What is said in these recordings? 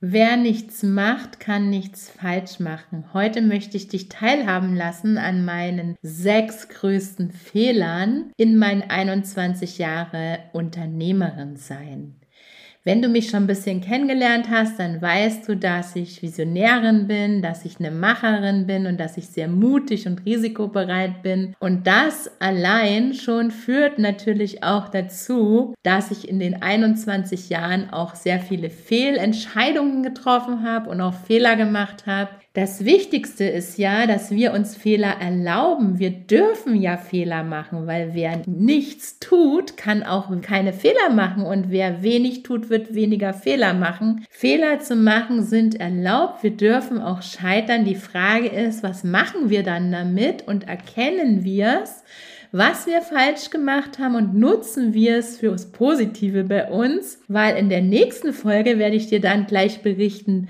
Wer nichts macht, kann nichts falsch machen. Heute möchte ich dich teilhaben lassen an meinen sechs größten Fehlern in meinen 21 Jahre Unternehmerin sein. Wenn du mich schon ein bisschen kennengelernt hast, dann weißt du, dass ich Visionärin bin, dass ich eine Macherin bin und dass ich sehr mutig und risikobereit bin. Und das allein schon führt natürlich auch dazu, dass ich in den 21 Jahren auch sehr viele Fehlentscheidungen getroffen habe und auch Fehler gemacht habe, das Wichtigste ist ja, dass wir uns Fehler erlauben. Wir dürfen ja Fehler machen, weil wer nichts tut, kann auch keine Fehler machen und wer wenig tut, wird weniger Fehler machen. Fehler zu machen sind erlaubt. Wir dürfen auch scheitern. Die Frage ist, was machen wir dann damit und erkennen wir es? was wir falsch gemacht haben und nutzen wir es fürs Positive bei uns, weil in der nächsten Folge werde ich dir dann gleich berichten,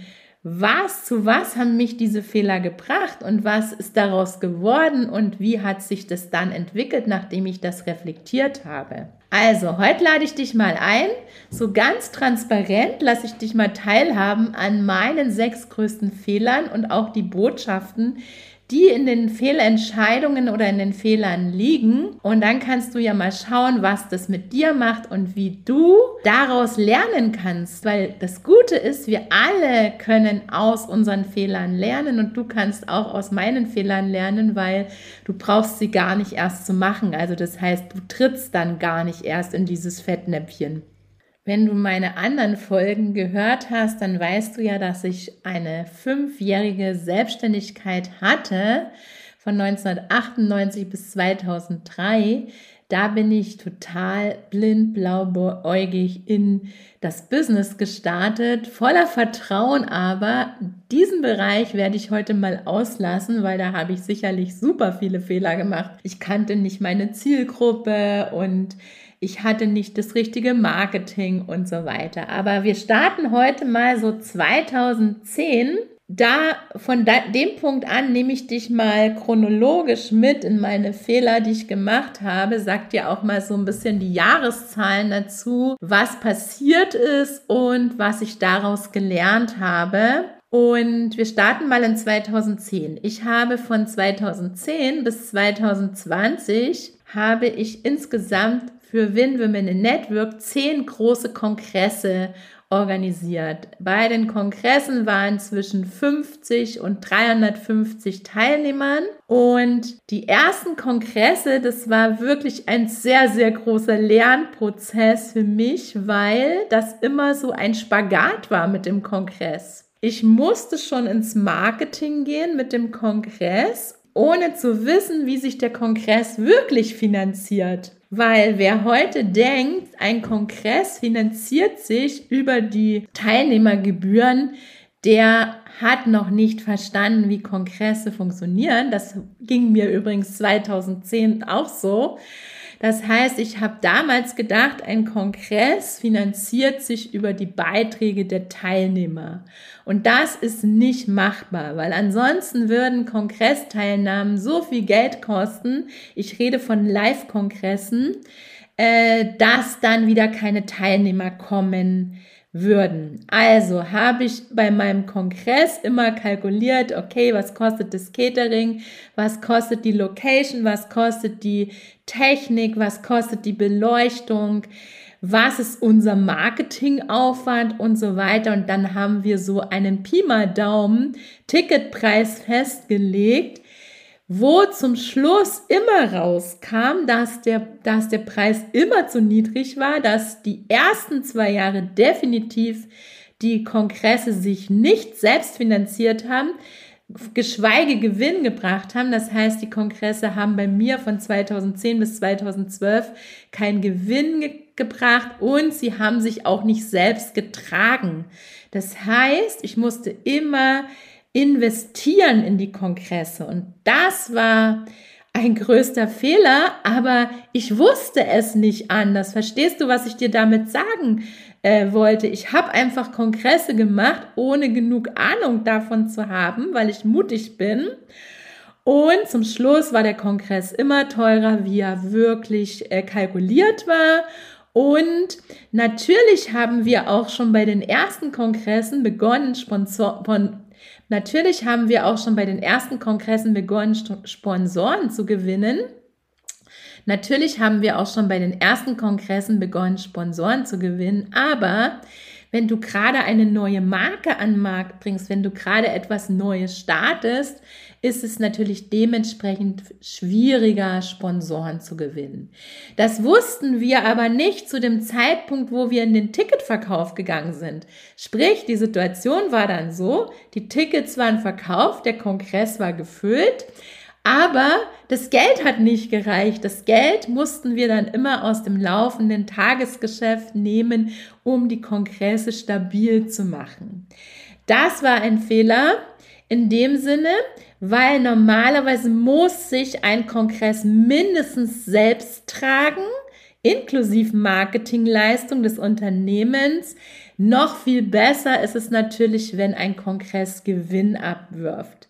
was, zu was haben mich diese Fehler gebracht und was ist daraus geworden und wie hat sich das dann entwickelt, nachdem ich das reflektiert habe. Also, heute lade ich dich mal ein, so ganz transparent lasse ich dich mal teilhaben an meinen sechs größten Fehlern und auch die Botschaften, die in den Fehlentscheidungen oder in den Fehlern liegen. Und dann kannst du ja mal schauen, was das mit dir macht und wie du daraus lernen kannst. Weil das Gute ist, wir alle können aus unseren Fehlern lernen und du kannst auch aus meinen Fehlern lernen, weil du brauchst sie gar nicht erst zu machen. Also das heißt, du trittst dann gar nicht erst in dieses Fettnäpfchen. Wenn du meine anderen Folgen gehört hast, dann weißt du ja, dass ich eine fünfjährige Selbstständigkeit hatte von 1998 bis 2003. Da bin ich total blind, blauäugig in das Business gestartet, voller Vertrauen aber. Diesen Bereich werde ich heute mal auslassen, weil da habe ich sicherlich super viele Fehler gemacht. Ich kannte nicht meine Zielgruppe und ich hatte nicht das richtige Marketing und so weiter. Aber wir starten heute mal so 2010. Da von da, dem Punkt an nehme ich dich mal chronologisch mit in meine Fehler, die ich gemacht habe. Sagt dir auch mal so ein bisschen die Jahreszahlen dazu, was passiert ist und was ich daraus gelernt habe. Und wir starten mal in 2010. Ich habe von 2010 bis 2020 habe ich insgesamt für Win Women in Network zehn große Kongresse organisiert. Bei den Kongressen waren zwischen 50 und 350 Teilnehmern und die ersten Kongresse, das war wirklich ein sehr, sehr großer Lernprozess für mich, weil das immer so ein Spagat war mit dem Kongress. Ich musste schon ins Marketing gehen mit dem Kongress, ohne zu wissen, wie sich der Kongress wirklich finanziert. Weil wer heute denkt, ein Kongress finanziert sich über die Teilnehmergebühren, der hat noch nicht verstanden, wie Kongresse funktionieren. Das ging mir übrigens 2010 auch so. Das heißt, ich habe damals gedacht, ein Kongress finanziert sich über die Beiträge der Teilnehmer. Und das ist nicht machbar, weil ansonsten würden Kongressteilnahmen so viel Geld kosten. Ich rede von Live-Kongressen, äh, dass dann wieder keine Teilnehmer kommen würden. Also habe ich bei meinem Kongress immer kalkuliert, okay, was kostet das Catering, was kostet die Location, was kostet die Technik, was kostet die Beleuchtung, was ist unser Marketingaufwand und so weiter. Und dann haben wir so einen Pi mal Daumen Ticketpreis festgelegt, wo zum Schluss immer rauskam, dass der, dass der Preis immer zu niedrig war, dass die ersten zwei Jahre definitiv die Kongresse sich nicht selbst finanziert haben, geschweige Gewinn gebracht haben. Das heißt, die Kongresse haben bei mir von 2010 bis 2012 keinen Gewinn gebracht und sie haben sich auch nicht selbst getragen. Das heißt, ich musste immer investieren in die Kongresse und das war ein größter Fehler, aber ich wusste es nicht anders. Verstehst du, was ich dir damit sagen äh, wollte? Ich habe einfach Kongresse gemacht, ohne genug Ahnung davon zu haben, weil ich mutig bin. Und zum Schluss war der Kongress immer teurer, wie er wirklich äh, kalkuliert war. Und natürlich haben wir auch schon bei den ersten Kongressen begonnen, Sponsor Natürlich haben wir auch schon bei den ersten Kongressen begonnen, Sponsoren zu gewinnen. Natürlich haben wir auch schon bei den ersten Kongressen begonnen, Sponsoren zu gewinnen. Aber wenn du gerade eine neue Marke an den Markt bringst, wenn du gerade etwas Neues startest, ist es natürlich dementsprechend schwieriger, Sponsoren zu gewinnen. Das wussten wir aber nicht zu dem Zeitpunkt, wo wir in den Ticketverkauf gegangen sind. Sprich, die Situation war dann so, die Tickets waren verkauft, der Kongress war gefüllt, aber das Geld hat nicht gereicht. Das Geld mussten wir dann immer aus dem laufenden Tagesgeschäft nehmen, um die Kongresse stabil zu machen. Das war ein Fehler in dem Sinne, weil normalerweise muss sich ein Kongress mindestens selbst tragen, inklusive Marketingleistung des Unternehmens. Noch viel besser ist es natürlich, wenn ein Kongress Gewinn abwirft.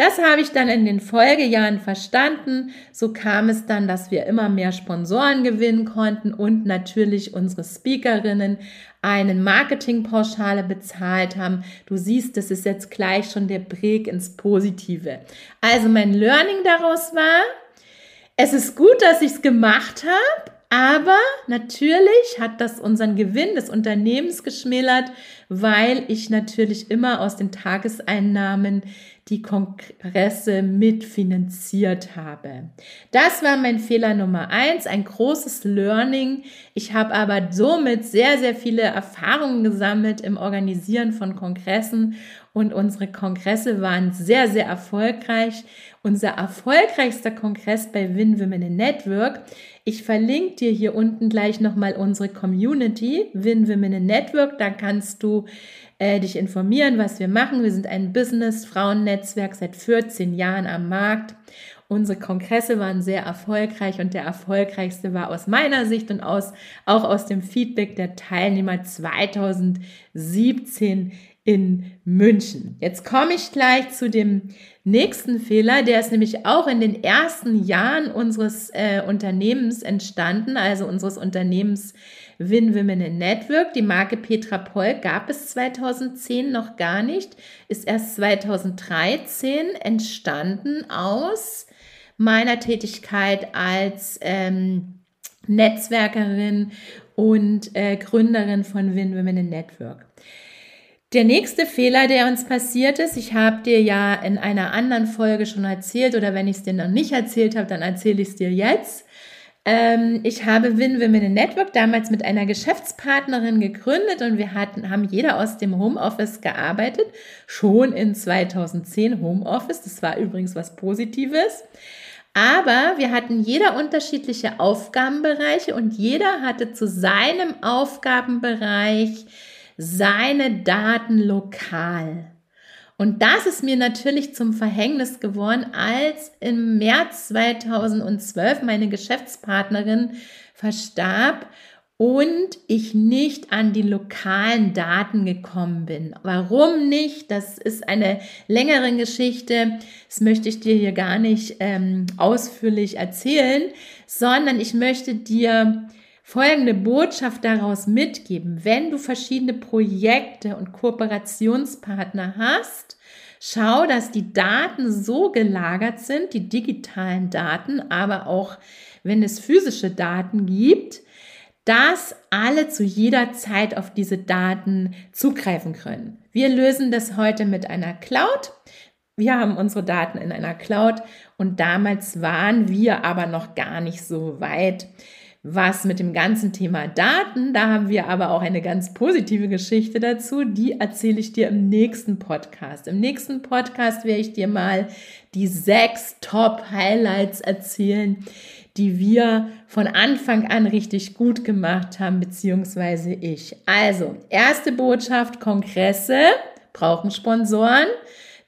Das habe ich dann in den Folgejahren verstanden. So kam es dann, dass wir immer mehr Sponsoren gewinnen konnten und natürlich unsere Speakerinnen einen Marketingpauschale bezahlt haben. Du siehst, das ist jetzt gleich schon der Break ins Positive. Also mein Learning daraus war, es ist gut, dass ich es gemacht habe, aber natürlich hat das unseren Gewinn des Unternehmens geschmälert, weil ich natürlich immer aus den Tageseinnahmen die Kongresse mitfinanziert habe. Das war mein Fehler Nummer eins, ein großes Learning. Ich habe aber somit sehr, sehr viele Erfahrungen gesammelt im Organisieren von Kongressen und unsere Kongresse waren sehr, sehr erfolgreich. Unser erfolgreichster Kongress bei Win Women in Network. Ich verlinke dir hier unten gleich nochmal unsere Community, Win Women in Network. Da kannst du äh, dich informieren, was wir machen. Wir sind ein Business-Frauennetzwerk seit 14 Jahren am Markt. Unsere Kongresse waren sehr erfolgreich und der erfolgreichste war aus meiner Sicht und aus, auch aus dem Feedback der Teilnehmer 2017 in München. Jetzt komme ich gleich zu dem nächsten Fehler, der ist nämlich auch in den ersten Jahren unseres äh, Unternehmens entstanden, also unseres Unternehmens Win Women in Network. Die Marke Petra Poll gab es 2010 noch gar nicht, ist erst 2013 entstanden aus meiner Tätigkeit als ähm, Netzwerkerin und äh, Gründerin von Win Women in Network. Der nächste Fehler, der uns passiert ist, ich habe dir ja in einer anderen Folge schon erzählt oder wenn ich es dir noch nicht erzählt habe, dann erzähle ich es dir jetzt. Ähm, ich habe Win Women Network damals mit einer Geschäftspartnerin gegründet und wir hatten, haben jeder aus dem Homeoffice gearbeitet, schon in 2010 Homeoffice. Das war übrigens was Positives. Aber wir hatten jeder unterschiedliche Aufgabenbereiche und jeder hatte zu seinem Aufgabenbereich seine Daten lokal. Und das ist mir natürlich zum Verhängnis geworden, als im März 2012 meine Geschäftspartnerin verstarb und ich nicht an die lokalen Daten gekommen bin. Warum nicht? Das ist eine längere Geschichte. Das möchte ich dir hier gar nicht ähm, ausführlich erzählen, sondern ich möchte dir folgende Botschaft daraus mitgeben. Wenn du verschiedene Projekte und Kooperationspartner hast, schau, dass die Daten so gelagert sind, die digitalen Daten, aber auch wenn es physische Daten gibt, dass alle zu jeder Zeit auf diese Daten zugreifen können. Wir lösen das heute mit einer Cloud. Wir haben unsere Daten in einer Cloud und damals waren wir aber noch gar nicht so weit was mit dem ganzen Thema Daten, da haben wir aber auch eine ganz positive Geschichte dazu, die erzähle ich dir im nächsten Podcast. Im nächsten Podcast werde ich dir mal die sechs Top-Highlights erzählen, die wir von Anfang an richtig gut gemacht haben, beziehungsweise ich. Also, erste Botschaft, Kongresse brauchen Sponsoren.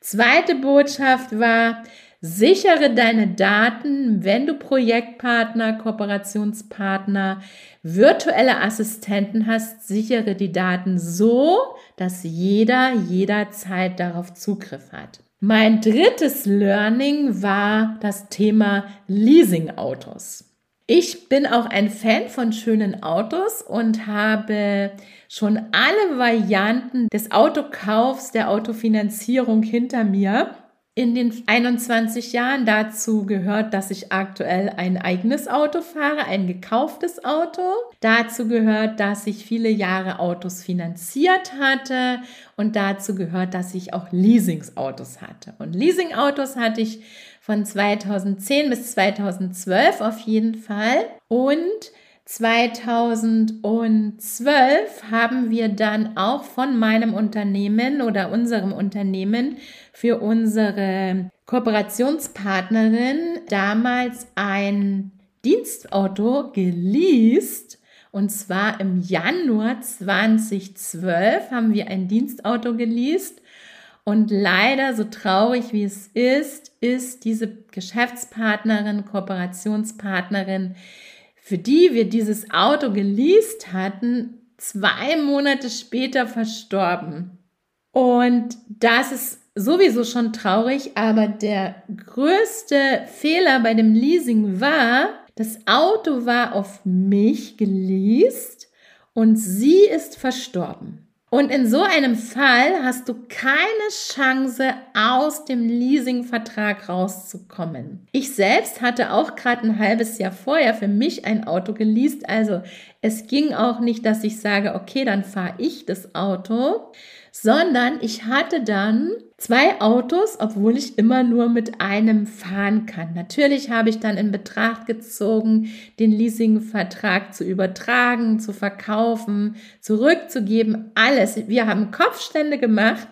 Zweite Botschaft war, sichere deine Daten, wenn du Projektpartner, Kooperationspartner, virtuelle Assistenten hast, sichere die Daten so, dass jeder jederzeit darauf Zugriff hat. Mein drittes Learning war das Thema Leasing-Autos. Ich bin auch ein Fan von schönen Autos und habe schon alle Varianten des Autokaufs, der Autofinanzierung hinter mir in den 21 Jahren dazu gehört, dass ich aktuell ein eigenes Auto fahre, ein gekauftes Auto. Dazu gehört, dass ich viele Jahre Autos finanziert hatte und dazu gehört, dass ich auch Leasingsautos hatte. Und Leasingautos hatte ich von 2010 bis 2012 auf jeden Fall. Und 2012 haben wir dann auch von meinem Unternehmen oder unserem Unternehmen für unsere Kooperationspartnerin damals ein Dienstauto geleast. Und zwar im Januar 2012 haben wir ein Dienstauto geleast. Und leider, so traurig wie es ist, ist diese Geschäftspartnerin, Kooperationspartnerin für die wir dieses Auto geleast hatten, zwei Monate später verstorben. Und das ist sowieso schon traurig, aber der größte Fehler bei dem Leasing war, das Auto war auf mich geleast und sie ist verstorben. Und in so einem Fall hast du keine Chance, aus dem Leasingvertrag rauszukommen. Ich selbst hatte auch gerade ein halbes Jahr vorher für mich ein Auto geleast. Also es ging auch nicht, dass ich sage, okay, dann fahre ich das Auto, sondern ich hatte dann zwei Autos, obwohl ich immer nur mit einem fahren kann. Natürlich habe ich dann in Betracht gezogen, den Leasingvertrag zu übertragen, zu verkaufen, zurückzugeben, alles. Wir haben Kopfstände gemacht,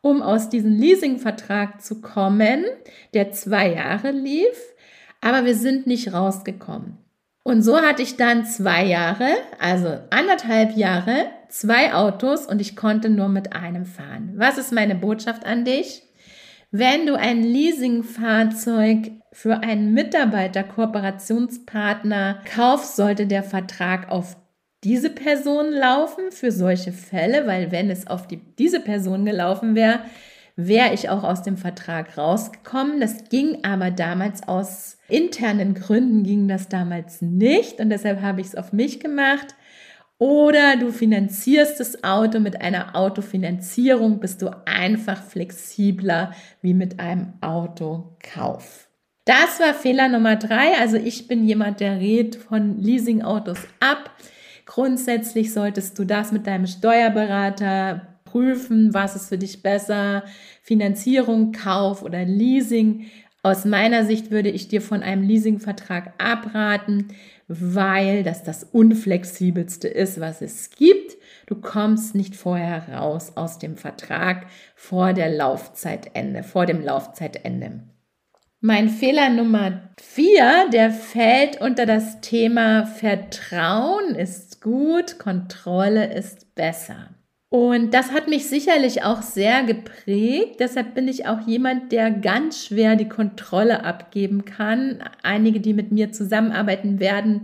um aus diesem Leasingvertrag zu kommen, der zwei Jahre lief, aber wir sind nicht rausgekommen. Und so hatte ich dann zwei Jahre, also anderthalb Jahre, zwei Autos und ich konnte nur mit einem fahren. Was ist meine Botschaft an dich? Wenn du ein Leasingfahrzeug für einen Mitarbeiter-Kooperationspartner kaufst, sollte der Vertrag auf diese Person laufen für solche Fälle, weil wenn es auf die, diese Person gelaufen wäre, wäre ich auch aus dem Vertrag rausgekommen. Das ging aber damals aus internen Gründen ging das damals nicht und deshalb habe ich es auf mich gemacht. Oder du finanzierst das Auto mit einer Autofinanzierung, bist du einfach flexibler wie mit einem Autokauf. Das war Fehler Nummer drei. Also ich bin jemand, der redet von Leasingautos ab. Grundsätzlich solltest du das mit deinem Steuerberater prüfen, was ist für dich besser, Finanzierung, Kauf oder Leasing. Aus meiner Sicht würde ich dir von einem Leasingvertrag abraten, weil das das unflexibelste ist, was es gibt. Du kommst nicht vorher raus aus dem Vertrag vor der Laufzeitende, vor dem Laufzeitende. Mein Fehler Nummer vier, der fällt unter das Thema Vertrauen ist gut, Kontrolle ist besser. Und das hat mich sicherlich auch sehr geprägt. Deshalb bin ich auch jemand, der ganz schwer die Kontrolle abgeben kann. Einige, die mit mir zusammenarbeiten werden,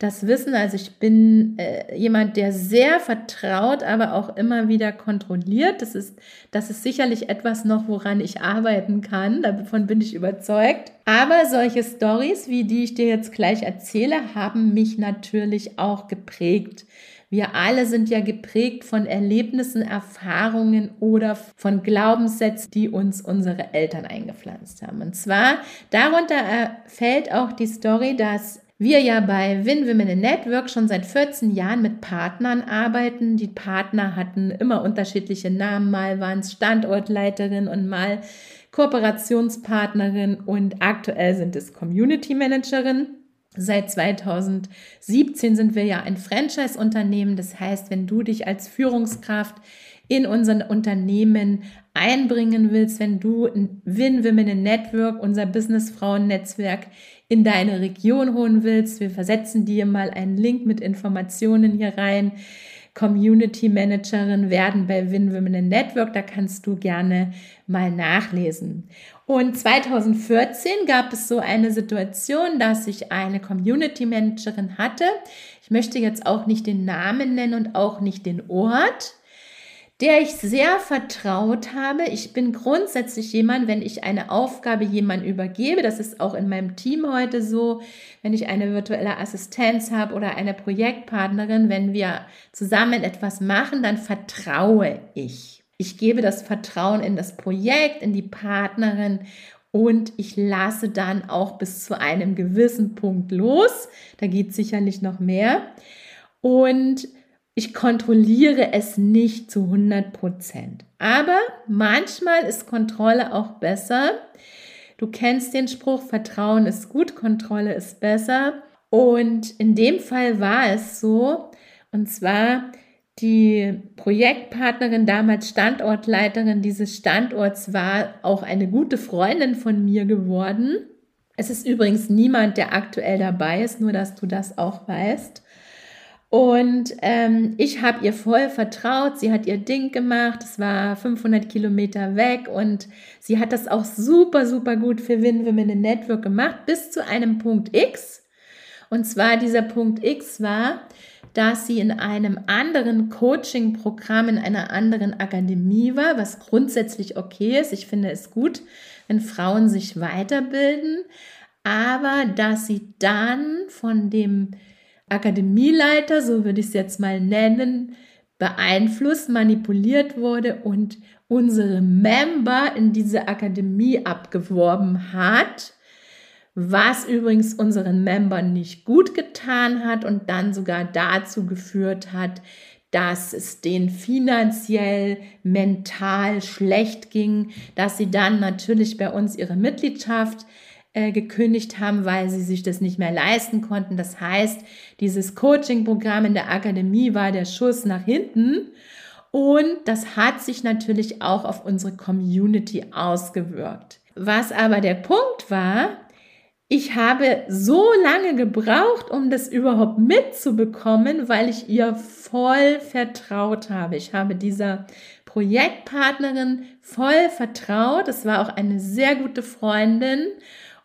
das wissen. Also ich bin äh, jemand, der sehr vertraut, aber auch immer wieder kontrolliert. Das ist, das ist sicherlich etwas noch, woran ich arbeiten kann. Davon bin ich überzeugt. Aber solche Stories, wie die ich dir jetzt gleich erzähle, haben mich natürlich auch geprägt. Wir alle sind ja geprägt von Erlebnissen, Erfahrungen oder von Glaubenssätzen, die uns unsere Eltern eingepflanzt haben. Und zwar darunter äh, fällt auch die Story, dass wir ja bei Win Women in Network schon seit 14 Jahren mit Partnern arbeiten. Die Partner hatten immer unterschiedliche Namen. Mal waren es Standortleiterin und mal Kooperationspartnerin und aktuell sind es Community Managerin. Seit 2017 sind wir ja ein Franchise-Unternehmen. Das heißt, wenn du dich als Führungskraft in unser Unternehmen einbringen willst, wenn du ein Win-Women Network, unser Business-Frauen-Netzwerk in deine Region holen willst. Wir versetzen dir mal einen Link mit Informationen hier rein. Community Managerin werden bei Win Women Network. Da kannst du gerne mal nachlesen. Und 2014 gab es so eine Situation, dass ich eine Community Managerin hatte. Ich möchte jetzt auch nicht den Namen nennen und auch nicht den Ort der ich sehr vertraut habe. Ich bin grundsätzlich jemand, wenn ich eine Aufgabe jemand übergebe, das ist auch in meinem Team heute so, wenn ich eine virtuelle Assistenz habe oder eine Projektpartnerin, wenn wir zusammen etwas machen, dann vertraue ich. Ich gebe das Vertrauen in das Projekt, in die Partnerin und ich lasse dann auch bis zu einem gewissen Punkt los. Da geht sicherlich noch mehr. Und ich kontrolliere es nicht zu 100 Prozent. Aber manchmal ist Kontrolle auch besser. Du kennst den Spruch, Vertrauen ist gut, Kontrolle ist besser. Und in dem Fall war es so, und zwar die Projektpartnerin, damals Standortleiterin dieses Standorts, war auch eine gute Freundin von mir geworden. Es ist übrigens niemand, der aktuell dabei ist, nur dass du das auch weißt. Und ähm, ich habe ihr voll vertraut. Sie hat ihr Ding gemacht. Es war 500 Kilometer weg und sie hat das auch super, super gut für Win Women in Network gemacht bis zu einem Punkt X. Und zwar dieser Punkt X war, dass sie in einem anderen Coaching-Programm, in einer anderen Akademie war, was grundsätzlich okay ist. Ich finde es gut, wenn Frauen sich weiterbilden, aber dass sie dann von dem Akademieleiter, so würde ich es jetzt mal nennen, beeinflusst, manipuliert wurde und unsere Member in diese Akademie abgeworben hat, was übrigens unseren Membern nicht gut getan hat und dann sogar dazu geführt hat, dass es denen finanziell, mental schlecht ging, dass sie dann natürlich bei uns ihre Mitgliedschaft äh, gekündigt haben, weil sie sich das nicht mehr leisten konnten. Das heißt, dieses Coaching-Programm in der Akademie war der Schuss nach hinten. Und das hat sich natürlich auch auf unsere Community ausgewirkt. Was aber der Punkt war, ich habe so lange gebraucht, um das überhaupt mitzubekommen, weil ich ihr voll vertraut habe. Ich habe dieser Projektpartnerin voll vertraut. Es war auch eine sehr gute Freundin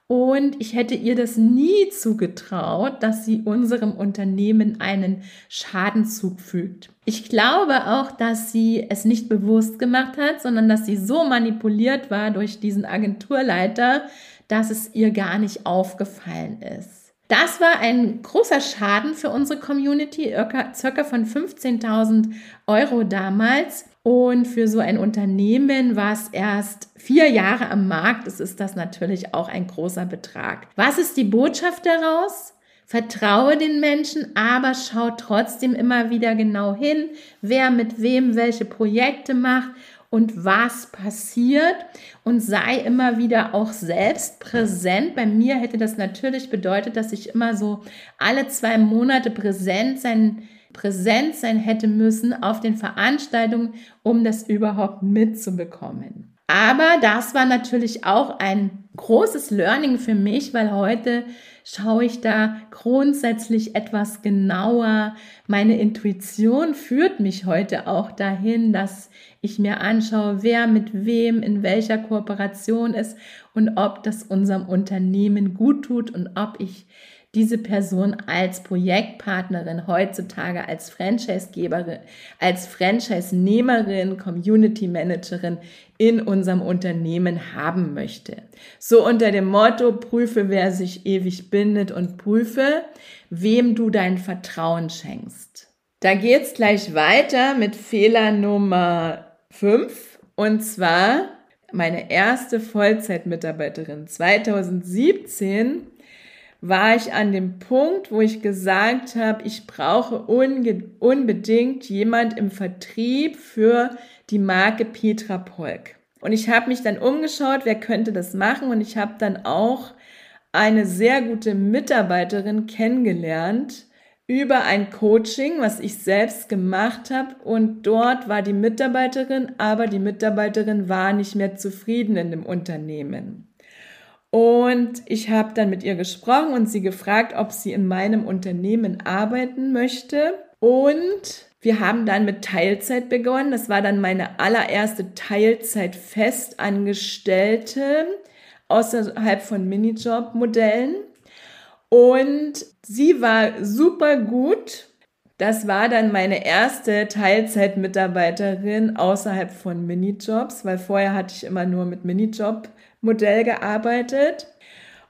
und ich hätte ihr das nie zugetraut, dass sie unserem Unternehmen einen Schaden zufügt. Ich glaube auch, dass sie es nicht bewusst gemacht hat, sondern dass sie so manipuliert war durch diesen Agenturleiter, dass es ihr gar nicht aufgefallen ist. Das war ein großer Schaden für unsere Community, circa von 15.000 Euro damals. Und für so ein Unternehmen, was erst vier Jahre am Markt ist, ist das natürlich auch ein großer Betrag. Was ist die Botschaft daraus? Vertraue den Menschen, aber schau trotzdem immer wieder genau hin, wer mit wem welche Projekte macht und was passiert und sei immer wieder auch selbst präsent. Bei mir hätte das natürlich bedeutet, dass ich immer so alle zwei Monate präsent sein präsent sein hätte müssen auf den Veranstaltungen, um das überhaupt mitzubekommen. Aber das war natürlich auch ein großes Learning für mich, weil heute schaue ich da grundsätzlich etwas genauer. Meine Intuition führt mich heute auch dahin, dass ich mir anschaue, wer mit wem in welcher Kooperation ist und ob das unserem Unternehmen gut tut und ob ich diese Person als Projektpartnerin heutzutage als Franchisegeberin, als Franchise-Nehmerin, Community Managerin in unserem Unternehmen haben möchte. So unter dem Motto, prüfe, wer sich ewig bindet und prüfe, wem du dein Vertrauen schenkst. Da geht's gleich weiter mit Fehler Nummer 5 und zwar meine erste Vollzeitmitarbeiterin 2017 war ich an dem Punkt, wo ich gesagt habe, ich brauche unbedingt jemand im Vertrieb für die Marke Petra Polk. Und ich habe mich dann umgeschaut, wer könnte das machen und ich habe dann auch eine sehr gute Mitarbeiterin kennengelernt, über ein Coaching, was ich selbst gemacht habe. Und dort war die Mitarbeiterin, aber die Mitarbeiterin war nicht mehr zufrieden in dem Unternehmen. Und ich habe dann mit ihr gesprochen und sie gefragt, ob sie in meinem Unternehmen arbeiten möchte. Und wir haben dann mit Teilzeit begonnen. Das war dann meine allererste Teilzeit-Festangestellte außerhalb von Minijob-Modellen. Und sie war super gut. Das war dann meine erste Teilzeitmitarbeiterin außerhalb von Minijobs, weil vorher hatte ich immer nur mit Minijob-Modell gearbeitet.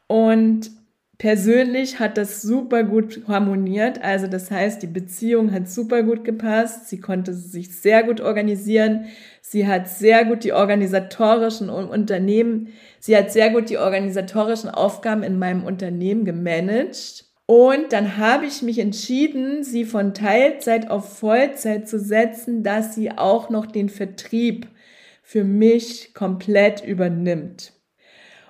Und persönlich hat das super gut harmoniert. Also das heißt, die Beziehung hat super gut gepasst. Sie konnte sich sehr gut organisieren. Sie hat sehr gut die organisatorischen Unternehmen, sie hat sehr gut die organisatorischen Aufgaben in meinem Unternehmen gemanagt. Und dann habe ich mich entschieden, sie von Teilzeit auf Vollzeit zu setzen, dass sie auch noch den Vertrieb für mich komplett übernimmt.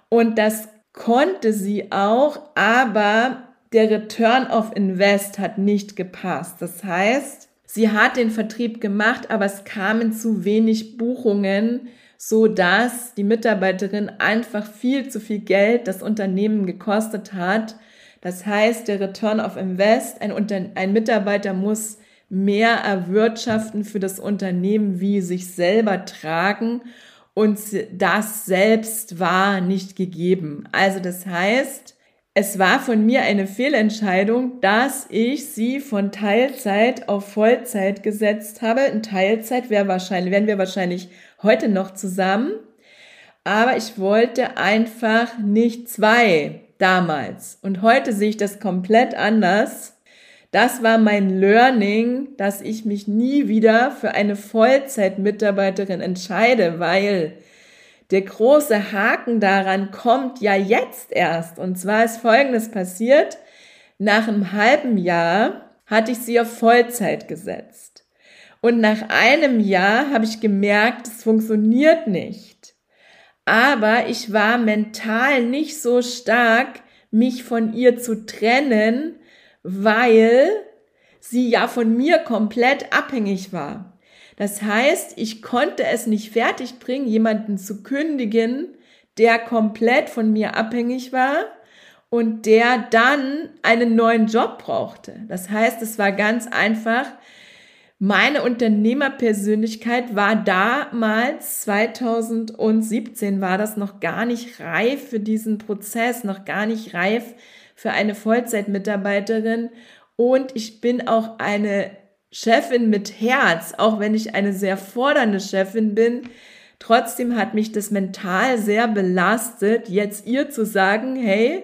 Und das konnte sie auch, aber der Return of Invest hat nicht gepasst. Das heißt, sie hat den Vertrieb gemacht, aber es kamen zu wenig Buchungen, so dass die Mitarbeiterin einfach viel zu viel Geld das Unternehmen gekostet hat. Das heißt, der Return of Invest, ein, ein Mitarbeiter muss mehr erwirtschaften für das Unternehmen wie sich selber tragen und das selbst war nicht gegeben. Also das heißt, es war von mir eine Fehlentscheidung, dass ich sie von Teilzeit auf Vollzeit gesetzt habe. In Teilzeit wäre wahrscheinlich, wären wir wahrscheinlich heute noch zusammen. Aber ich wollte einfach nicht zwei damals. Und heute sehe ich das komplett anders. Das war mein Learning, dass ich mich nie wieder für eine Vollzeitmitarbeiterin entscheide, weil der große Haken daran kommt ja jetzt erst. Und zwar ist Folgendes passiert. Nach einem halben Jahr hatte ich sie auf Vollzeit gesetzt. Und nach einem Jahr habe ich gemerkt, es funktioniert nicht. Aber ich war mental nicht so stark, mich von ihr zu trennen, weil sie ja von mir komplett abhängig war. Das heißt, ich konnte es nicht fertigbringen, jemanden zu kündigen, der komplett von mir abhängig war und der dann einen neuen Job brauchte. Das heißt, es war ganz einfach, meine Unternehmerpersönlichkeit war damals, 2017 war das noch gar nicht reif für diesen Prozess, noch gar nicht reif für eine Vollzeitmitarbeiterin und ich bin auch eine Chefin mit Herz, auch wenn ich eine sehr fordernde Chefin bin. Trotzdem hat mich das mental sehr belastet, jetzt ihr zu sagen, hey,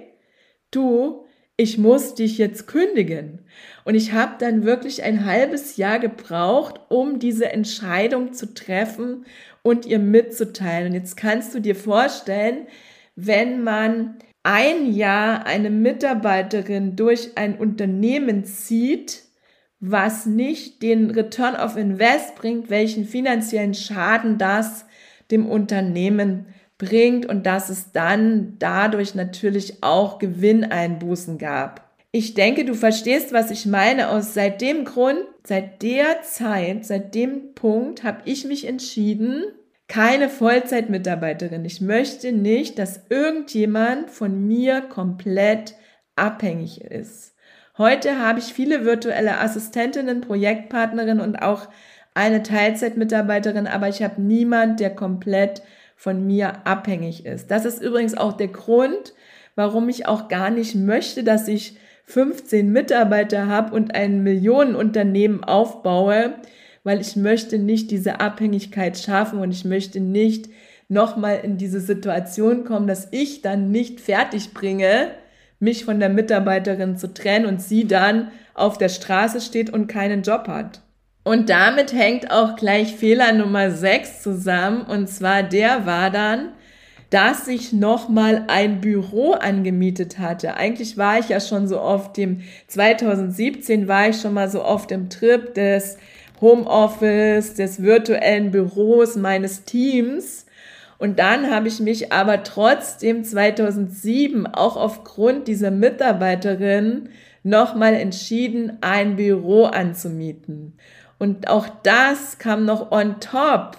du, ich muss dich jetzt kündigen. Und ich habe dann wirklich ein halbes Jahr gebraucht, um diese Entscheidung zu treffen und ihr mitzuteilen. Und jetzt kannst du dir vorstellen, wenn man ein Jahr eine Mitarbeiterin durch ein Unternehmen zieht, was nicht den Return of Invest bringt, welchen finanziellen Schaden das dem Unternehmen bringt und dass es dann dadurch natürlich auch Gewinneinbußen gab. Ich denke, du verstehst, was ich meine. Aus seit dem Grund, seit der Zeit, seit dem Punkt habe ich mich entschieden, keine Vollzeitmitarbeiterin. Ich möchte nicht, dass irgendjemand von mir komplett abhängig ist. Heute habe ich viele virtuelle Assistentinnen, Projektpartnerinnen und auch eine Teilzeitmitarbeiterin, aber ich habe niemand, der komplett von mir abhängig ist. Das ist übrigens auch der Grund, warum ich auch gar nicht möchte, dass ich 15 Mitarbeiter habe und ein Millionenunternehmen aufbaue, weil ich möchte nicht diese Abhängigkeit schaffen und ich möchte nicht nochmal in diese Situation kommen, dass ich dann nicht fertig bringe, mich von der Mitarbeiterin zu trennen und sie dann auf der Straße steht und keinen Job hat. Und damit hängt auch gleich Fehler Nummer 6 zusammen. Und zwar der war dann, dass ich nochmal ein Büro angemietet hatte. Eigentlich war ich ja schon so oft dem, 2017 war ich schon mal so oft im Trip des Homeoffice, des virtuellen Büros meines Teams. Und dann habe ich mich aber trotzdem 2007 auch aufgrund dieser Mitarbeiterin nochmal entschieden, ein Büro anzumieten. Und auch das kam noch on top.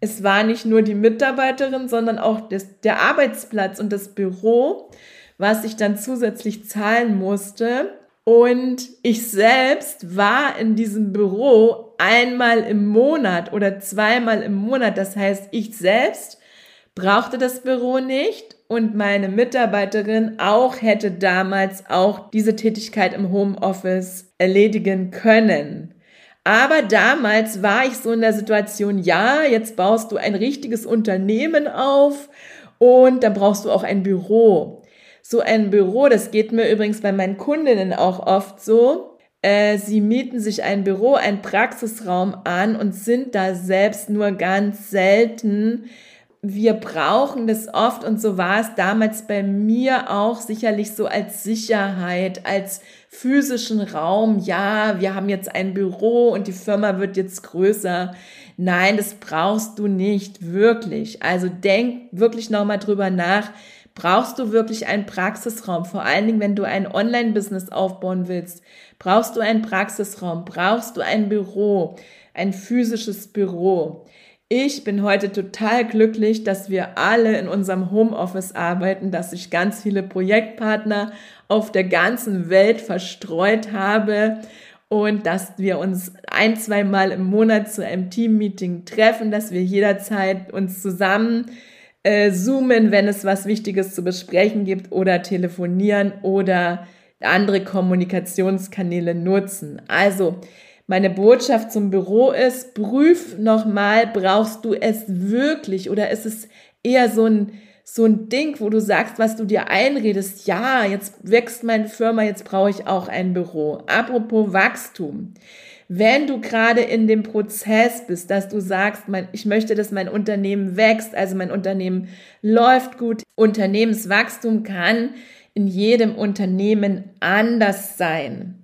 Es war nicht nur die Mitarbeiterin, sondern auch das, der Arbeitsplatz und das Büro, was ich dann zusätzlich zahlen musste. Und ich selbst war in diesem Büro einmal im Monat oder zweimal im Monat. Das heißt, ich selbst brauchte das Büro nicht und meine Mitarbeiterin auch hätte damals auch diese Tätigkeit im Homeoffice erledigen können. Aber damals war ich so in der Situation, ja, jetzt baust du ein richtiges Unternehmen auf und dann brauchst du auch ein Büro. So ein Büro, das geht mir übrigens bei meinen Kundinnen auch oft so. Äh, sie mieten sich ein Büro, einen Praxisraum an und sind da selbst nur ganz selten wir brauchen das oft und so war es damals bei mir auch sicherlich so als Sicherheit, als physischen Raum. Ja, wir haben jetzt ein Büro und die Firma wird jetzt größer. Nein, das brauchst du nicht wirklich. Also denk wirklich nochmal drüber nach. Brauchst du wirklich einen Praxisraum? Vor allen Dingen, wenn du ein Online-Business aufbauen willst. Brauchst du einen Praxisraum? Brauchst du ein Büro? Ein physisches Büro? Ich bin heute total glücklich, dass wir alle in unserem Homeoffice arbeiten, dass ich ganz viele Projektpartner auf der ganzen Welt verstreut habe und dass wir uns ein, zwei Mal im Monat zu einem Teammeeting treffen, dass wir jederzeit uns zusammen äh, zoomen, wenn es was Wichtiges zu besprechen gibt oder telefonieren oder andere Kommunikationskanäle nutzen. Also, meine Botschaft zum Büro ist, prüf nochmal, brauchst du es wirklich oder ist es eher so ein, so ein Ding, wo du sagst, was du dir einredest, ja, jetzt wächst meine Firma, jetzt brauche ich auch ein Büro. Apropos Wachstum. Wenn du gerade in dem Prozess bist, dass du sagst, mein, ich möchte, dass mein Unternehmen wächst, also mein Unternehmen läuft gut, Unternehmenswachstum kann in jedem Unternehmen anders sein.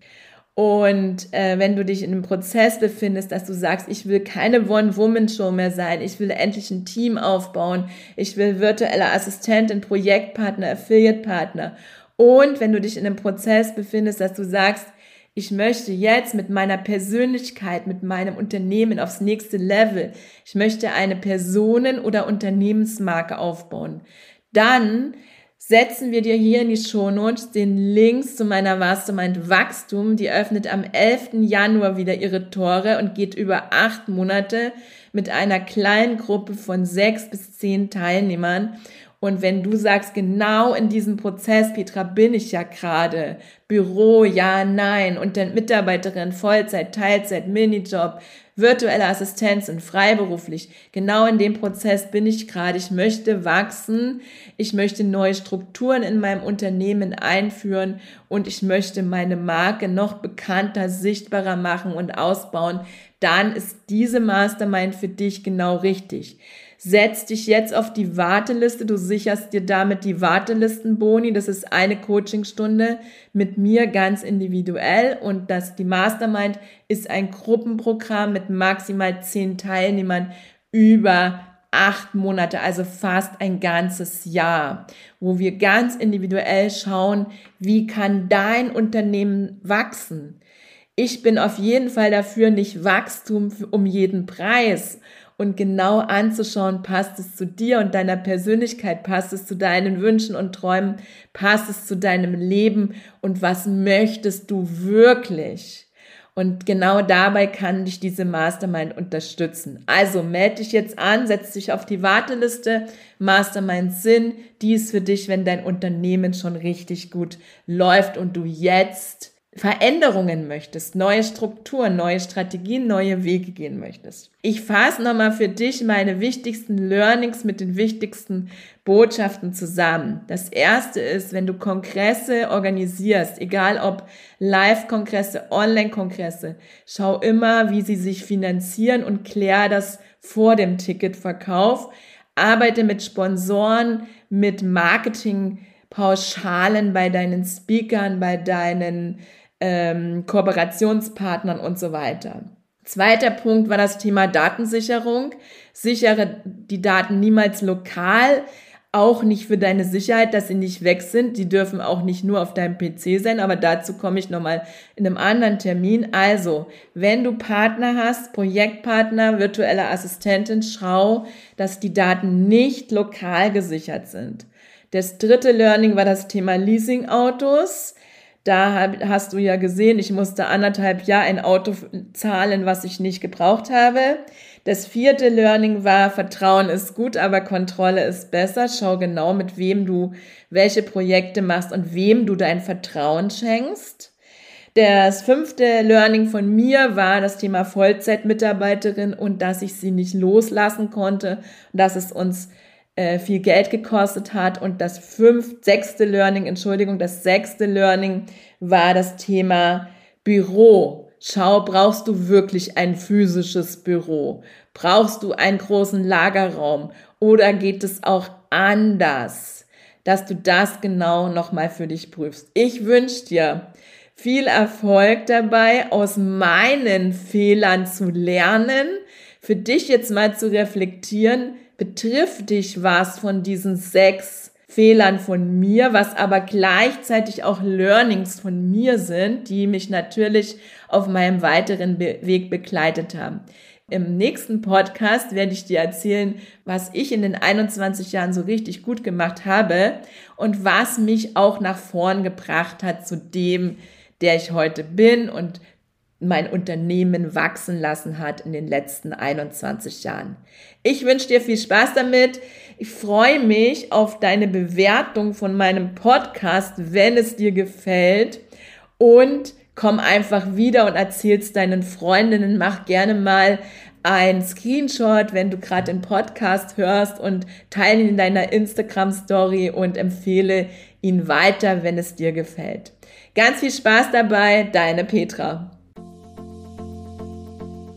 Und äh, wenn du dich in einem Prozess befindest, dass du sagst, ich will keine One-Woman-Show mehr sein, ich will endlich ein Team aufbauen, ich will virtuelle Assistentin, Projektpartner, Affiliate-Partner. Und wenn du dich in einem Prozess befindest, dass du sagst, ich möchte jetzt mit meiner Persönlichkeit, mit meinem Unternehmen aufs nächste Level, ich möchte eine Personen- oder Unternehmensmarke aufbauen, dann setzen wir dir hier in die Shownotes den Links zu meiner Mastermind Wachstum. Die öffnet am 11. Januar wieder ihre Tore und geht über acht Monate mit einer kleinen Gruppe von sechs bis zehn Teilnehmern. Und wenn du sagst, genau in diesem Prozess, Petra, bin ich ja gerade, Büro, ja, nein, und dann Mitarbeiterin, Vollzeit, Teilzeit, Minijob, virtuelle Assistenz und freiberuflich. Genau in dem Prozess bin ich gerade. Ich möchte wachsen, ich möchte neue Strukturen in meinem Unternehmen einführen und ich möchte meine Marke noch bekannter, sichtbarer machen und ausbauen. Dann ist diese Mastermind für dich genau richtig. Setz dich jetzt auf die Warteliste. Du sicherst dir damit die Wartelistenboni. Das ist eine Coachingstunde mit mir ganz individuell. Und das, die Mastermind ist ein Gruppenprogramm mit maximal zehn Teilnehmern über acht Monate, also fast ein ganzes Jahr, wo wir ganz individuell schauen, wie kann dein Unternehmen wachsen. Ich bin auf jeden Fall dafür, nicht Wachstum um jeden Preis und genau anzuschauen, passt es zu dir und deiner Persönlichkeit, passt es zu deinen Wünschen und Träumen, passt es zu deinem Leben und was möchtest du wirklich? Und genau dabei kann dich diese Mastermind unterstützen. Also melde dich jetzt an, setz dich auf die Warteliste. Mastermind Sinn, die ist für dich, wenn dein Unternehmen schon richtig gut läuft und du jetzt Veränderungen möchtest, neue Strukturen, neue Strategien, neue Wege gehen möchtest. Ich fasse nochmal für dich meine wichtigsten Learnings mit den wichtigsten Botschaften zusammen. Das erste ist, wenn du Kongresse organisierst, egal ob Live-Kongresse, Online-Kongresse, schau immer, wie sie sich finanzieren und klär das vor dem Ticketverkauf. Arbeite mit Sponsoren, mit Marketingpauschalen bei deinen Speakern, bei deinen ähm, Kooperationspartnern und so weiter. Zweiter Punkt war das Thema Datensicherung. Sichere die Daten niemals lokal auch nicht für deine Sicherheit, dass sie nicht weg sind. Die dürfen auch nicht nur auf deinem PC sein, aber dazu komme ich nochmal in einem anderen Termin. Also, wenn du Partner hast, Projektpartner, virtuelle Assistentin, schau, dass die Daten nicht lokal gesichert sind. Das dritte Learning war das Thema Leasingautos. Da hast du ja gesehen, ich musste anderthalb Jahre ein Auto zahlen, was ich nicht gebraucht habe. Das vierte Learning war, Vertrauen ist gut, aber Kontrolle ist besser. Schau genau, mit wem du welche Projekte machst und wem du dein Vertrauen schenkst. Das fünfte Learning von mir war das Thema Vollzeitmitarbeiterin und dass ich sie nicht loslassen konnte dass es uns äh, viel Geld gekostet hat. Und das fünf, sechste Learning, Entschuldigung, das sechste Learning war das Thema Büro. Schau, brauchst du wirklich ein physisches Büro? Brauchst du einen großen Lagerraum? Oder geht es auch anders? Dass du das genau nochmal für dich prüfst. Ich wünsche dir viel Erfolg dabei, aus meinen Fehlern zu lernen, für dich jetzt mal zu reflektieren, betrifft dich was von diesen sechs Fehlern von mir, was aber gleichzeitig auch Learnings von mir sind, die mich natürlich auf meinem weiteren Weg begleitet haben. Im nächsten Podcast werde ich dir erzählen, was ich in den 21 Jahren so richtig gut gemacht habe und was mich auch nach vorn gebracht hat zu dem, der ich heute bin und mein Unternehmen wachsen lassen hat in den letzten 21 Jahren. Ich wünsche dir viel Spaß damit. Ich freue mich auf deine Bewertung von meinem Podcast, wenn es dir gefällt. Und komm einfach wieder und erzähl's deinen Freundinnen. Mach gerne mal ein Screenshot, wenn du gerade den Podcast hörst und teile ihn in deiner Instagram Story und empfehle ihn weiter, wenn es dir gefällt. Ganz viel Spaß dabei, deine Petra.